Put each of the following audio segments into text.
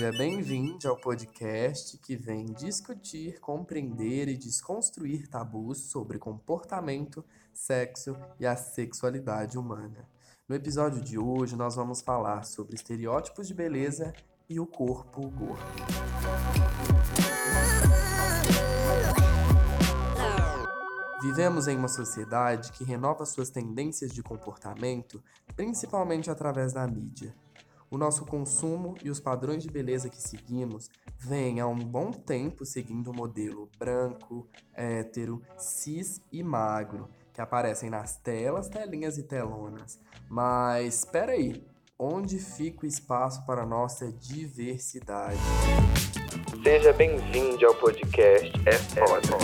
Seja bem-vindo ao podcast que vem discutir, compreender e desconstruir tabus sobre comportamento, sexo e a sexualidade humana. No episódio de hoje, nós vamos falar sobre estereótipos de beleza e o corpo gordo. Vivemos em uma sociedade que renova suas tendências de comportamento principalmente através da mídia. O nosso consumo e os padrões de beleza que seguimos vêm há um bom tempo seguindo o modelo branco, hétero, cis e magro, que aparecem nas telas, telinhas e telonas. Mas espera aí, onde fica o espaço para a nossa diversidade? Seja bem-vindo ao podcast É Foda.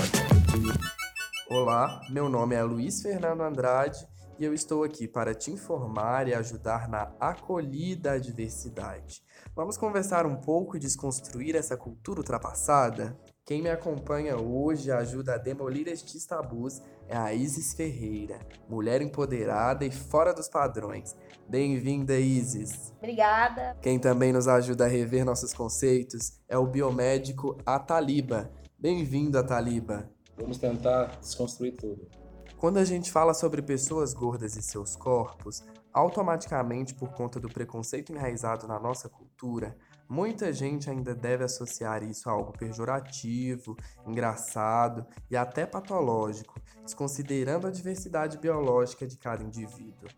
Olá, meu nome é Luiz Fernando Andrade e eu estou aqui para te informar e ajudar na acolhida à diversidade. Vamos conversar um pouco e desconstruir essa cultura ultrapassada? Quem me acompanha hoje ajuda a demolir estes tabus é a Isis Ferreira, mulher empoderada e fora dos padrões. Bem-vinda, Isis. Obrigada. Quem também nos ajuda a rever nossos conceitos é o biomédico Ataliba. Bem-vindo, Ataliba. Vamos tentar desconstruir tudo. Quando a gente fala sobre pessoas gordas e seus corpos, automaticamente por conta do preconceito enraizado na nossa cultura, muita gente ainda deve associar isso a algo pejorativo, engraçado e até patológico, desconsiderando a diversidade biológica de cada indivíduo.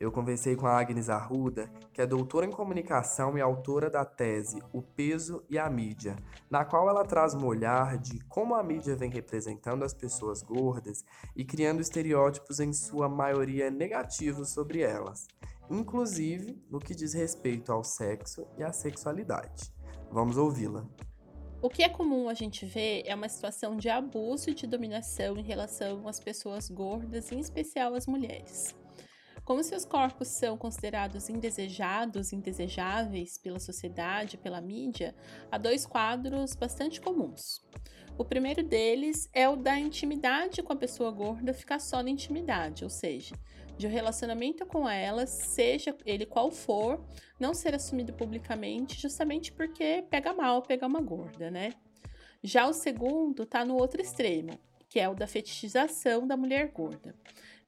Eu conversei com a Agnes Arruda, que é doutora em comunicação e autora da tese O Peso e a Mídia, na qual ela traz um olhar de como a mídia vem representando as pessoas gordas e criando estereótipos em sua maioria negativos sobre elas, inclusive no que diz respeito ao sexo e à sexualidade. Vamos ouvi-la. O que é comum a gente ver é uma situação de abuso e de dominação em relação às pessoas gordas, em especial as mulheres. Como seus corpos são considerados indesejados, indesejáveis pela sociedade, pela mídia, há dois quadros bastante comuns. O primeiro deles é o da intimidade com a pessoa gorda ficar só na intimidade, ou seja, de um relacionamento com ela, seja ele qual for, não ser assumido publicamente, justamente porque pega mal pegar uma gorda, né? Já o segundo está no outro extremo, que é o da fetichização da mulher gorda.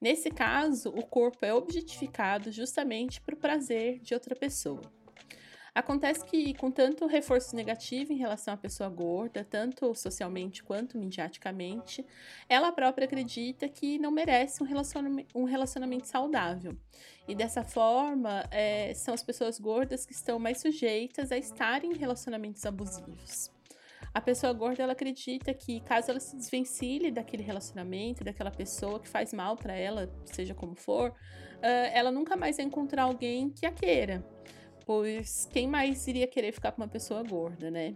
Nesse caso, o corpo é objetificado justamente para o prazer de outra pessoa. Acontece que, com tanto reforço negativo em relação à pessoa gorda, tanto socialmente quanto midiaticamente, ela própria acredita que não merece um relacionamento, um relacionamento saudável. E dessa forma, é, são as pessoas gordas que estão mais sujeitas a estarem em relacionamentos abusivos. A pessoa gorda, ela acredita que caso ela se desvencilhe daquele relacionamento, daquela pessoa que faz mal para ela, seja como for, uh, ela nunca mais vai encontrar alguém que a queira. Pois quem mais iria querer ficar com uma pessoa gorda, né?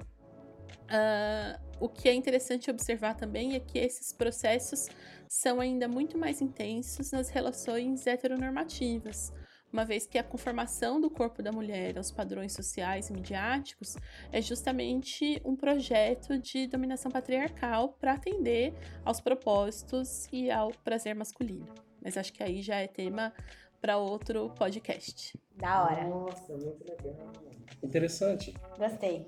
Uh, o que é interessante observar também é que esses processos são ainda muito mais intensos nas relações heteronormativas, uma vez que a conformação do corpo da mulher aos padrões sociais e midiáticos é justamente um projeto de dominação patriarcal para atender aos propósitos e ao prazer masculino. Mas acho que aí já é tema para outro podcast. Da hora. Nossa, muito legal. Interessante. Gostei.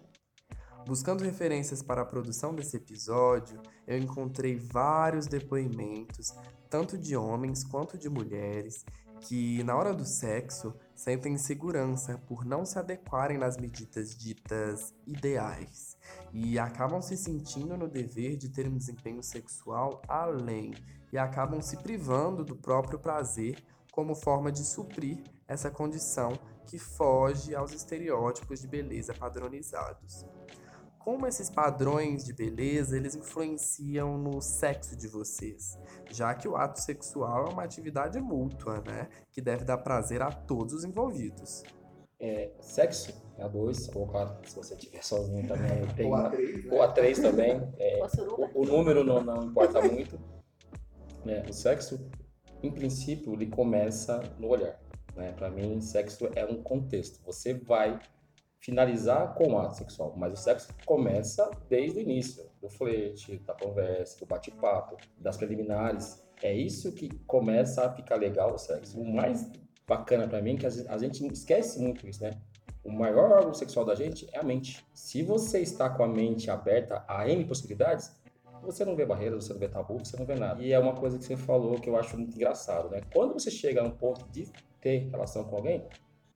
Buscando referências para a produção desse episódio, eu encontrei vários depoimentos, tanto de homens quanto de mulheres, que na hora do sexo sentem insegurança por não se adequarem nas medidas ditas ideais e acabam se sentindo no dever de ter um desempenho sexual além e acabam se privando do próprio prazer como forma de suprir essa condição que foge aos estereótipos de beleza padronizados como esses padrões de beleza eles influenciam no sexo de vocês, já que o ato sexual é uma atividade mútua, né, que deve dar prazer a todos os envolvidos. É, sexo é a dois ou quatro, se você estiver sozinho também. Tem ou, a três, né? ou a três também. É, o, o, número não, não importa muito. É, o sexo, em princípio, ele começa no olhar. Né? Para mim, sexo é um contexto. Você vai finalizar com o ato sexual, mas o sexo começa desde o início, do flerte, da conversa, do bate-papo, das preliminares. É isso que começa a ficar legal o sexo. O mais bacana para mim é que a gente esquece muito isso, né? o maior órgão sexual da gente é a mente. Se você está com a mente aberta a N possibilidades, você não vê barreiras, você não vê tabu, você não vê nada. E é uma coisa que você falou que eu acho muito engraçado, né? Quando você chega no ponto de ter relação com alguém,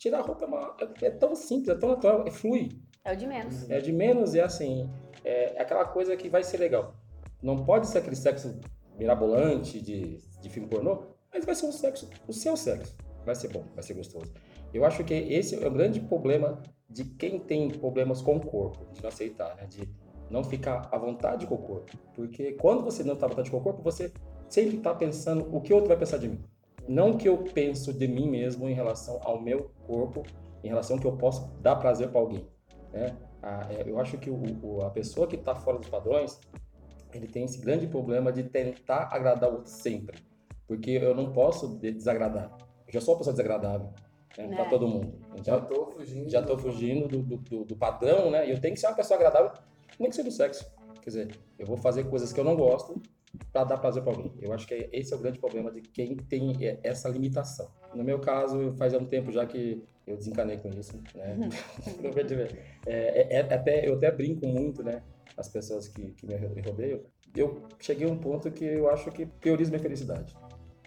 tirar a roupa é, uma, é, é tão simples, é tão natural, é flui. É o de menos. É de menos e é assim, é, é aquela coisa que vai ser legal. Não pode ser aquele sexo mirabolante de, de filme pornô, mas vai ser um sexo, o seu sexo. Vai ser bom, vai ser gostoso. Eu acho que esse é o grande problema de quem tem problemas com o corpo, de não aceitar, né? De não ficar à vontade com o corpo. Porque quando você não está à vontade com o corpo, você sempre está pensando o que o outro vai pensar de mim. Não que eu penso de mim mesmo em relação ao meu corpo, em relação ao que eu posso dar prazer para alguém. Né? É, eu acho que o, a pessoa que está fora dos padrões, ele tem esse grande problema de tentar agradar o outro sempre. Porque eu não posso desagradar. Eu já sou uma pessoa desagradável né, para é. todo mundo. Então, já estou fugindo. Já estou fugindo do, do, do, padrão, né? E eu tenho que ser uma pessoa agradável nem que seja do sexo. Quer dizer, eu vou fazer coisas que eu não gosto para dar prazer para alguém. Eu acho que esse é o grande problema de quem tem essa limitação. No meu caso, faz um tempo já que eu desencanei com isso, né? é, é, é, até, eu até brinco muito, né? As pessoas que, que me rodeiam. Eu cheguei a um ponto que eu acho que priorizo minha felicidade.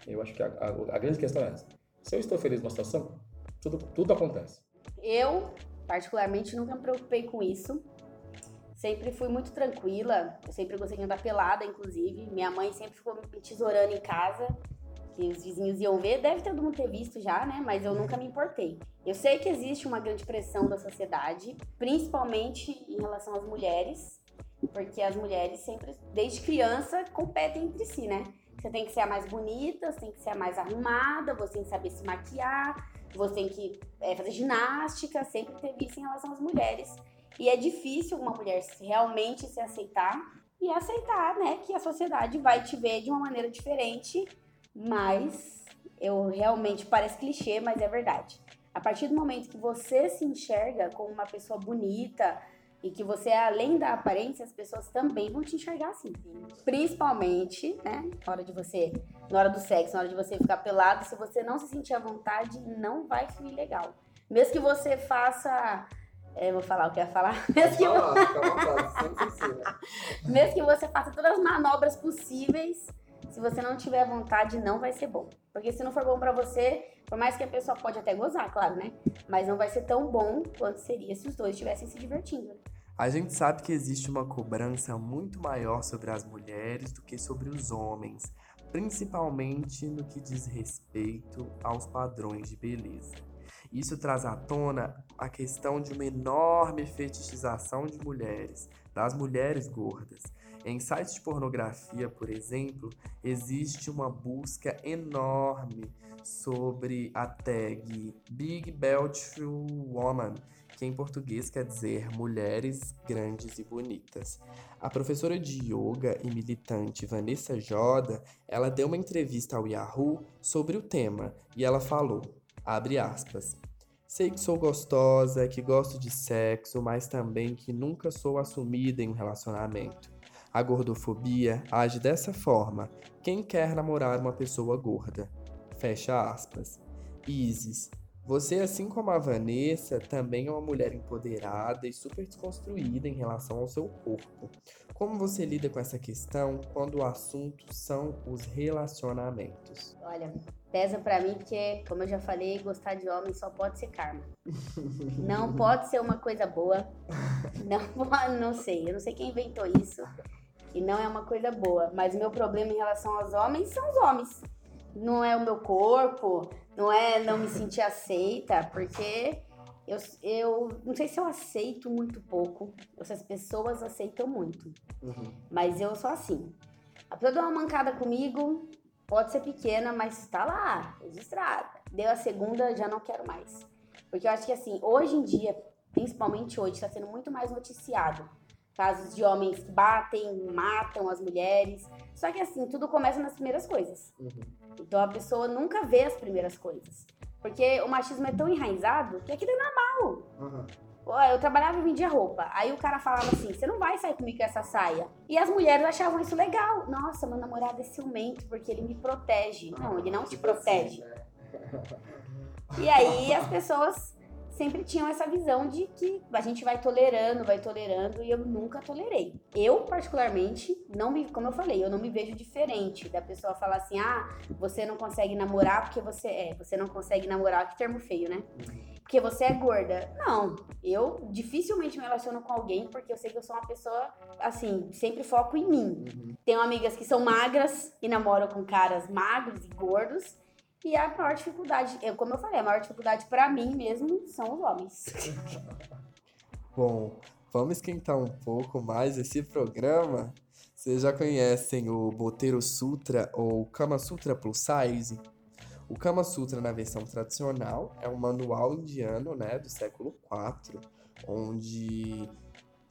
Eu acho que a, a, a grande questão é essa. Se eu estou feliz numa situação, tudo, tudo acontece. Eu, particularmente, nunca me preocupei com isso sempre fui muito tranquila, eu sempre gostei de andar pelada, inclusive. Minha mãe sempre ficou me tesourando em casa, que os vizinhos iam ver, deve todo mundo ter visto já, né? Mas eu nunca me importei. Eu sei que existe uma grande pressão da sociedade, principalmente em relação às mulheres, porque as mulheres sempre, desde criança, competem entre si, né? Você tem que ser a mais bonita, você tem que ser a mais arrumada, você tem que saber se maquiar, você tem que é, fazer ginástica, sempre teve isso em relação às mulheres. E é difícil uma mulher realmente se aceitar e aceitar, né, que a sociedade vai te ver de uma maneira diferente, mas eu realmente parece clichê, mas é verdade. A partir do momento que você se enxerga como uma pessoa bonita e que você é além da aparência, as pessoas também vão te enxergar assim. Principalmente, né, na hora de você, na hora do sexo, na hora de você ficar pelado, se você não se sentir à vontade, não vai fluir legal. Mesmo que você faça eu vou falar o que eu ia falar. Mesmo que, falar, vontade, Mesmo que você faça todas as manobras possíveis, se você não tiver vontade, não vai ser bom. Porque se não for bom para você, por mais que a pessoa pode até gozar, claro, né? Mas não vai ser tão bom quanto seria se os dois estivessem se divertindo. A gente sabe que existe uma cobrança muito maior sobre as mulheres do que sobre os homens, principalmente no que diz respeito aos padrões de beleza. Isso traz à tona a questão de uma enorme fetichização de mulheres, das mulheres gordas. Em sites de pornografia, por exemplo, existe uma busca enorme sobre a tag Big Beautiful Woman, que em português quer dizer mulheres grandes e bonitas. A professora de yoga e militante Vanessa Joda, ela deu uma entrevista ao Yahoo sobre o tema e ela falou: Abre aspas. Sei que sou gostosa, que gosto de sexo, mas também que nunca sou assumida em um relacionamento. A gordofobia age dessa forma. Quem quer namorar uma pessoa gorda? Fecha aspas. Isis, você, assim como a Vanessa, também é uma mulher empoderada e super desconstruída em relação ao seu corpo. Como você lida com essa questão quando o assunto são os relacionamentos? Olha, pesa para mim porque, como eu já falei, gostar de homem só pode ser karma. não pode ser uma coisa boa. Não, não sei, eu não sei quem inventou isso. E não é uma coisa boa. Mas o meu problema em relação aos homens são os homens. Não é o meu corpo, não é não me sentir aceita, porque eu, eu não sei se eu aceito muito pouco, ou se as pessoas aceitam muito. Uhum. Mas eu sou assim. A pessoa deu uma mancada comigo, pode ser pequena, mas tá lá, registrada. Deu a segunda, já não quero mais. Porque eu acho que assim, hoje em dia, principalmente hoje, está sendo muito mais noticiado. Casos de homens que batem, matam as mulheres. Só que assim, tudo começa nas primeiras coisas. Uhum. Então a pessoa nunca vê as primeiras coisas. Porque o machismo é tão enraizado que aquilo é normal. Uhum. Eu trabalhava e vendia roupa. Aí o cara falava assim: você não vai sair comigo com essa saia. E as mulheres achavam isso legal. Nossa, meu namorado é ciumento porque ele me protege. Não, ele não te tipo assim, protege. Né? E aí as pessoas sempre tinham essa visão de que a gente vai tolerando, vai tolerando, e eu nunca tolerei. Eu, particularmente, não me, como eu falei, eu não me vejo diferente da pessoa falar assim: ah, você não consegue namorar porque você é, você não consegue namorar, que termo feio, né? Porque você é gorda. Não, eu dificilmente me relaciono com alguém porque eu sei que eu sou uma pessoa, assim, sempre foco em mim. Uhum. Tenho amigas que são magras e namoram com caras magros e gordos. E a maior dificuldade, eu, como eu falei, a maior dificuldade para mim mesmo são os homens. Bom, vamos esquentar um pouco mais esse programa. Vocês já conhecem o Boteiro Sutra ou Kama Sutra Plus Size? O Kama Sutra na versão tradicional é um manual indiano, né, do século IV, onde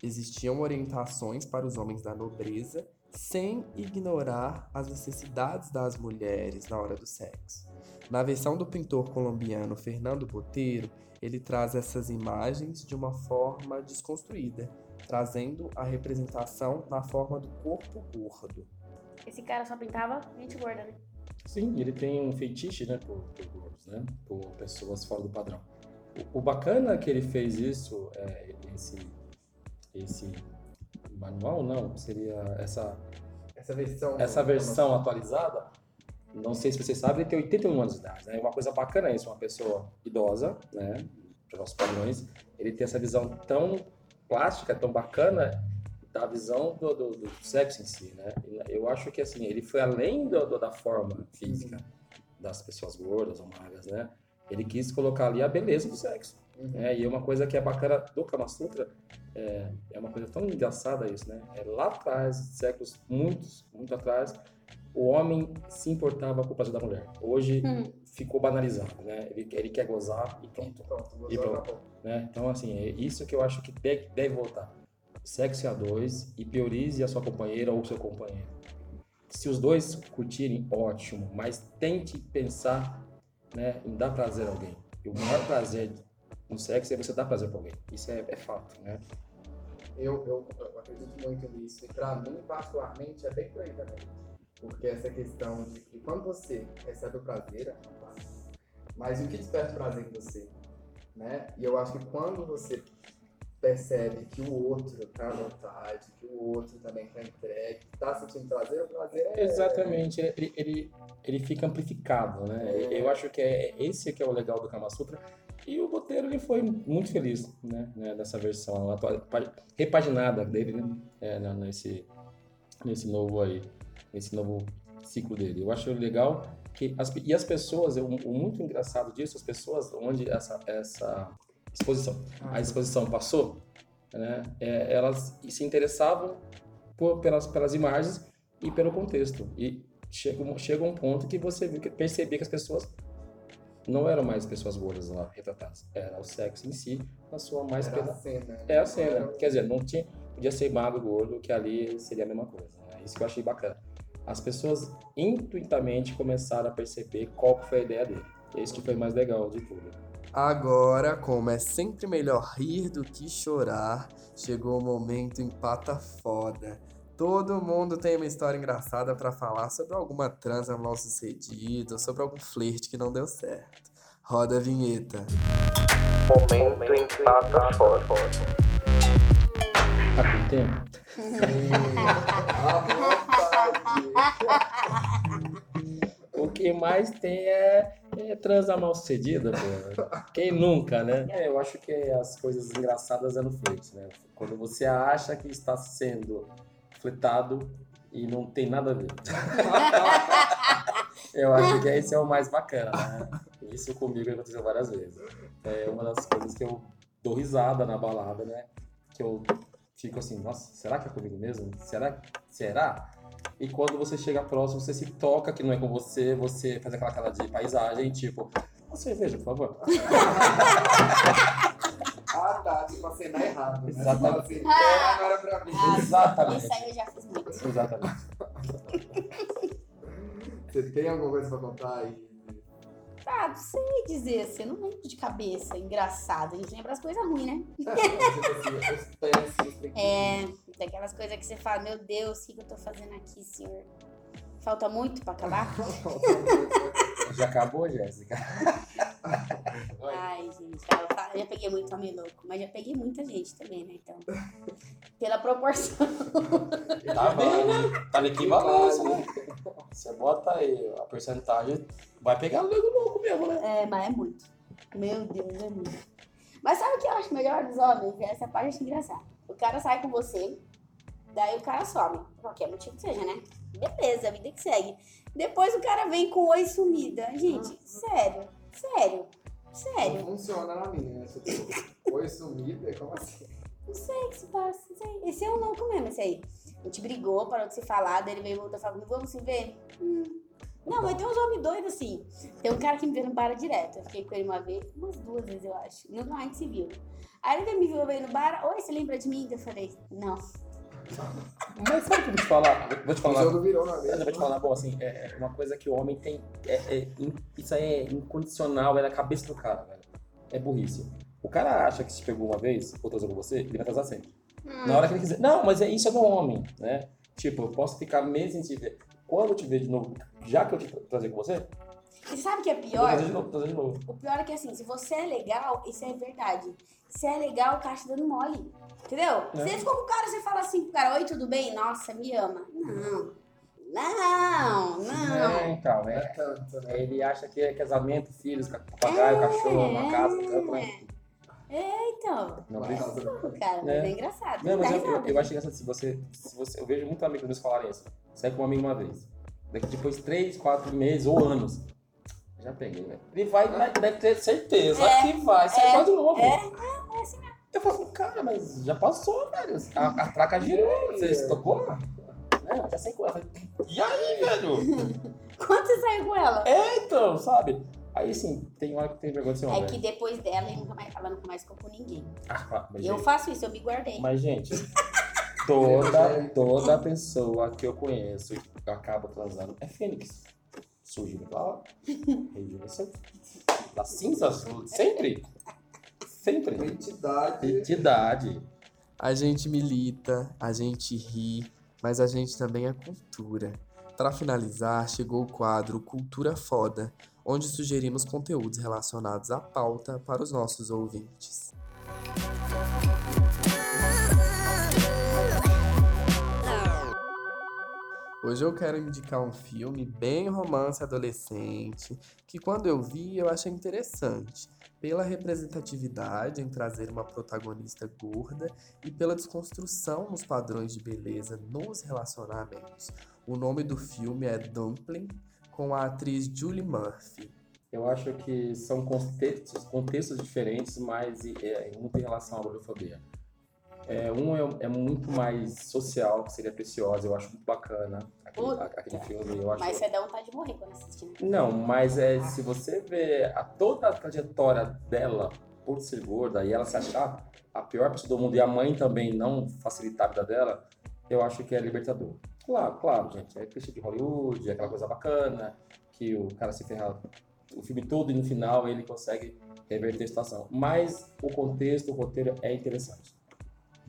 existiam orientações para os homens da nobreza sem ignorar as necessidades das mulheres na hora do sexo. Na versão do pintor colombiano Fernando Boteiro, ele traz essas imagens de uma forma desconstruída, trazendo a representação na forma do corpo gordo. Esse cara só pintava gente gorda, né? Sim, ele tem um feitiço, né, por, por gordos, né, por pessoas fora do padrão. O, o bacana que ele fez isso, é, esse, esse manual, não, seria essa essa versão, essa versão atualizada não sei se vocês sabem, ele tem 81 anos de idade. Né? É uma coisa bacana isso, uma pessoa idosa, né? Para nossos padrões, ele tem essa visão tão plástica, tão bacana da visão do, do, do, sexo em si, né? Eu acho que assim ele foi além do, do, da forma física das pessoas gordas ou magras, né? Ele quis colocar ali a beleza do sexo. Uhum. Né? E uma coisa que é bacana do Kama Sutra é, é uma coisa tão engraçada isso, né? É lá atrás, séculos muitos, muito atrás, o homem se importava com o prazer da mulher. Hoje hum. ficou banalizado, né? Ele, ele quer gozar e pronto. pronto e pronto. Né? Então, assim, é isso que eu acho que deve, deve voltar. Sexo a dois e priorize a sua companheira ou seu companheiro. Se os dois curtirem, ótimo, mas tente pensar né, em dar prazer a alguém. E o maior prazer no sexo é você dar prazer para alguém. Isso é, é fato, né? Eu, eu, eu, acredito muito nisso. E para mim, particularmente, é bem por aí também porque essa questão de que quando você recebe o prazer, é. Mas o que desperta o prazer em você? Né? E eu acho que quando você percebe que o outro tá à vontade, que o outro também tá entregue, tá sentindo prazer, o prazer é... Exatamente, ele, ele, ele fica amplificado, né? É. Eu acho que é esse que é o legal do Kama Sutra. E o Boteiro ele foi muito feliz né, né dessa versão atual, repaginada dele, né? É, nesse, nesse novo aí nesse novo ciclo dele. Eu acho legal que as, e as pessoas, o, o muito engraçado disso, as pessoas onde essa essa exposição, a exposição passou, né, é, elas se interessavam por, pelas pelas imagens e pelo contexto. E chega, chega um ponto que você percebia que as pessoas não eram mais pessoas gordas lá retratadas, era o sexo em si, sua mais era a cena. É a cena. Quer dizer, não tinha podia ser magro, gordo, que ali seria a mesma coisa. Né? Isso que eu achei bacana as pessoas intuitivamente começaram a perceber qual foi a ideia dele. Esse que foi mais legal de tudo. Agora, como é sempre melhor rir do que chorar, chegou o momento empata foda. Todo mundo tem uma história engraçada para falar sobre alguma transa mal sucedida, sobre algum flerte que não deu certo. Roda a vinheta. Momento empata foda. Tá com tempo? o que mais tem é, é transa mal sucedida, pô. Quem nunca, né? É, eu acho que as coisas engraçadas é no flerte, né? Quando você acha que está sendo fletado e não tem nada a ver. eu acho que esse é o mais bacana, né? Isso comigo aconteceu várias vezes. É uma das coisas que eu dou risada na balada, né? Que eu fico assim, nossa, será que é comigo mesmo? Será? Será? E quando você chega próximo, você se toca que não é com você, você faz aquela cara de paisagem, tipo, uma cerveja, por favor. ah, tá, tipo, a cena errada. Né? Exatamente. Assim, ah, agora pra mim. Ah, Exatamente. Isso aí eu já fiz muito. Exatamente. Você tem alguma coisa pra contar aí? Ah, não sei dizer assim, eu não lembro de cabeça. Engraçado, a gente lembra as coisas ruins, né? é, tem aquelas coisas que você fala, meu Deus, o que, eu tô fazendo aqui, senhor? Falta muito pra acabar? Já acabou, Jéssica? Ai, gente, eu já peguei muito homem louco, mas já peguei muita gente também, né? Então, pela proporção. Tá bem, né? Tá na equivalência, né? Você bota aí a porcentagem, vai pegar o nego louco mesmo, né? É, mas é muito. Meu Deus, é muito. Mas sabe o que eu acho melhor dos homens? Essa parte acho engraçada. O cara sai com você, daí o cara some. Qualquer motivo que seja, né? Beleza, a vida que segue. Depois o cara vem com oi sumida. Gente, sério, sério, sério. Não funciona na minha, né? Oi sumida, como assim? Não sei o que se passa, não sei. Esse é um louco mesmo, esse aí. A gente brigou, parou de se falar, daí ele veio voltar e falou, vamos se ver? Hum. Não, mas tem uns homens doidos assim. Tem um cara que me vê no bar direto. Eu fiquei com ele uma vez, umas duas vezes, eu acho. Não, a gente se viu. Aí ele me viu no bar, oi, você lembra de mim? Eu falei, não. Mas sabe o que eu vou te falar? Vou te falar. O jogo virou na Eu vou te falar, bom, assim, é é uma coisa que o homem tem. É, é, isso aí é incondicional, é na cabeça do cara, velho. É burrice. O cara acha que se pegou uma vez, ou transou com você, ele vai atrasar sempre. Hum. Na hora que ele quiser. Não, mas é, isso é do homem, né? Tipo, eu posso ficar meses sem te ver. Quando eu te ver de novo, já que eu te tra- trazer com você, E sabe o que é pior? de novo, de novo. O pior é que assim, se você é legal, isso é verdade. Se é legal, o cara te dando mole. Entendeu? É. Você ficou com o cara, você fala assim pro cara, oi, tudo bem? Nossa, me ama. Não. Não, não. É, então, É é. tanto, né? Ele acha que é casamento, filhos, papagaio, cachorro, uma casa, É. tranquilo. Então. Não, É louco, cara, mas É. é engraçado. Não, mas eu, eu, eu acho engraçado se você, se você. Eu vejo muitos amigos meus falarem isso. Sai com um amigo uma vez. Daqui depois três, quatro meses ou anos. Já peguei, velho. Ele vai, vai- deve ter certeza É, que vai ser é, só de novo. É, é, é assim mesmo. Eu falo assim, cara, mas já passou, velho. A, a traca girou, você se tocou? Não, já sei com ela. E aí, velho? Quando você saiu com ela? É, então, sabe? Aí, assim, tem hora que tem vergonha de ser É homem. que depois dela, ele nunca mais, ela nunca mais ficou com ninguém. Ah, mas, Eu gente, faço isso, eu me guardei. mas, gente, toda, toda pessoa que eu conheço e acaba transando é fênix. Surgindo lá, rejuvenescendo. Das cinzas, sempre. Sempre. Identidade. Identidade. A gente milita, a gente ri, mas a gente também é cultura. Para finalizar, chegou o quadro Cultura Foda, onde sugerimos conteúdos relacionados à pauta para os nossos ouvintes. Hoje eu quero indicar um filme bem romance adolescente, que quando eu vi eu achei interessante, pela representatividade em trazer uma protagonista gorda e pela desconstrução nos padrões de beleza nos relacionamentos. O nome do filme é Dumpling, com a atriz Julie Murphy. Eu acho que são contextos, contextos diferentes, mas é, muito em relação à gordofobia. É, um é, é muito mais social, que seria Preciosa, eu acho muito bacana aquele, Puta. aquele filme. Eu acho... Mas você dá vontade de morrer quando assistir. né? Não, mas é, se você vê a, toda a trajetória dela por ser gorda e ela se achar a pior pessoa do mundo e a mãe também não facilitar a vida dela, eu acho que é libertador. Claro, claro, gente, é clichê de Hollywood, é aquela coisa bacana, que o cara se ferra o filme todo e no final ele consegue reverter a situação. Mas o contexto, o roteiro é interessante.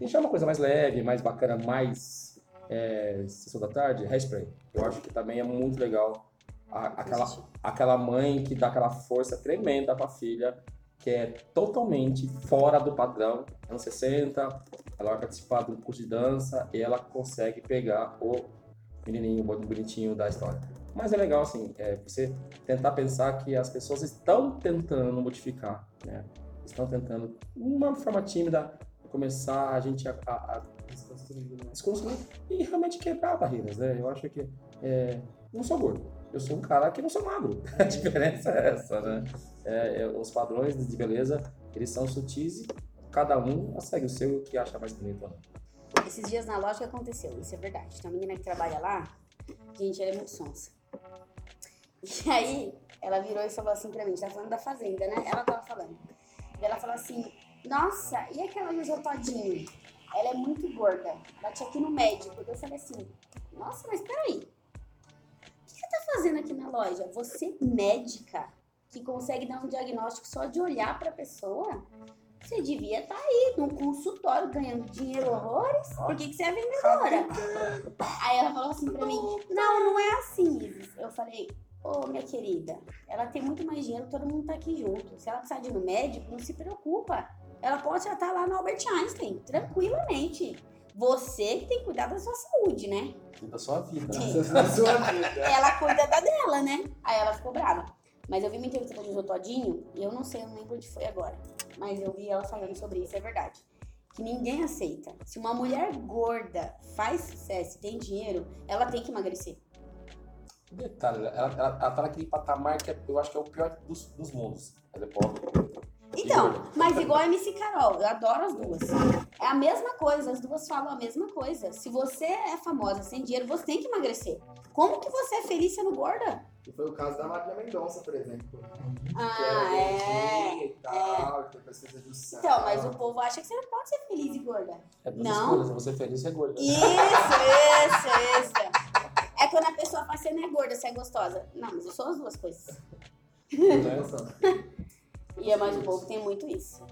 Já uma coisa mais leve, mais bacana, mais é, sessão da tarde, Hairspray. Eu acho que também é muito legal a- aquela, aquela mãe que dá aquela força tremenda pra filha, que é totalmente fora do padrão, anos 60, ela vai participar de um curso de dança e ela consegue pegar o menininho bonitinho da história. Mas é legal, assim, é, você tentar pensar que as pessoas estão tentando modificar, né? Estão tentando, de uma forma tímida, começar a gente a, a, a desconstruir e realmente quebrar barreiras, né? Eu acho que é, não sou gordo, eu sou um cara que não sou magro. A diferença é essa, né? É, é, os padrões de beleza, eles são sutis e cada um segue o seu que acha mais bonito. Esses dias na loja aconteceu, isso é verdade. Tem uma menina que trabalha lá, gente, ela é muito sonsa. E aí, ela virou e falou assim pra mim, tá falando da fazenda, né? Ela tava falando. E ela falou assim, nossa, e aquela José Todinho? Ela é muito gorda. Bati aqui no médico. Eu falei assim, nossa, mas peraí. O que você tá fazendo aqui na loja? Você médica que consegue dar um diagnóstico só de olhar pra pessoa? Você devia estar aí num consultório ganhando dinheiro horrores. Por que, que você é vendedora? Aí ela falou assim pra mim: Não, não é assim, Isis. Eu falei: Ô, oh, minha querida, ela tem muito mais dinheiro, todo mundo tá aqui junto. Se ela precisar de ir no médico, não se preocupa. Ela pode já estar lá no Albert Einstein, tranquilamente. Você que tem que cuidar da sua saúde, né? Da sua vida. Da sua vida. Ela cuida da dela, né? Aí ela ficou brava. Mas eu vi uma entrevista do Jô Todinho, e eu não sei, eu não lembro onde foi agora. Mas eu vi ela falando sobre isso, é verdade. Que ninguém aceita. Se uma mulher gorda faz sucesso e tem dinheiro, ela tem que emagrecer. Detalhe, ela, ela, ela tá naquele patamar que é, eu acho que é o pior dos, dos mundos. Ela é pobre. Então, mas igual a MC Carol, eu adoro as duas. É a mesma coisa, as duas falam a mesma coisa. Se você é famosa sem dinheiro, você tem que emagrecer. Como que você é feliz sendo gorda? Que foi o caso da Marília Mendonça, por exemplo. Ah, é. E tal, é. depois fez redução. Então, mas o povo acha que você não pode ser feliz e gorda. É não. Se você é feliz, você é gorda. Isso, isso, isso. É quando a pessoa fala, você não é gorda, você é gostosa. Não, mas eu sou as duas coisas. e é mais o povo tem muito isso.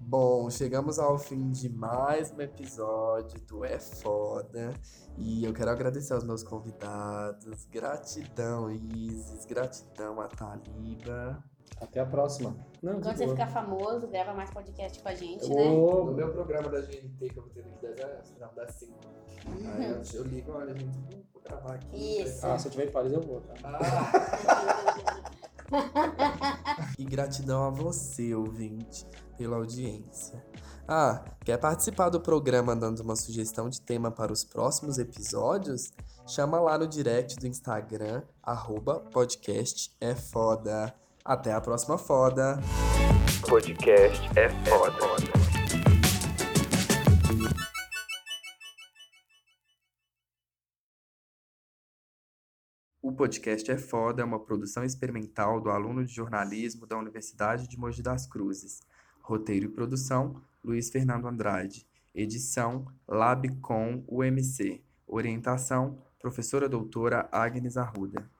Bom, chegamos ao fim de mais um episódio do É Foda. E eu quero agradecer aos meus convidados. Gratidão, Isis. Gratidão a Taliba. Até a próxima. Não, Quando você boa. ficar famoso, grava mais podcast com a gente, eu, né? No meu programa da GNT, que eu vou ter daqui 10 anos, não, dá 5. Uhum. Aí eu, eu ligo, olha, gente, vou gravar aqui. Isso. Ah, se eu tiver em Paris, eu vou, tá? Ah. e gratidão a você, ouvinte, pela audiência. Ah, quer participar do programa dando uma sugestão de tema para os próximos episódios? Chama lá no direct do Instagram, arroba podcast é foda. Até a próxima foda. Podcast é foda. O podcast é foda é uma produção experimental do aluno de jornalismo da Universidade de Mogi das Cruzes. Roteiro e produção: Luiz Fernando Andrade. Edição: Labcom UMC. Orientação: Professora Doutora Agnes Arruda.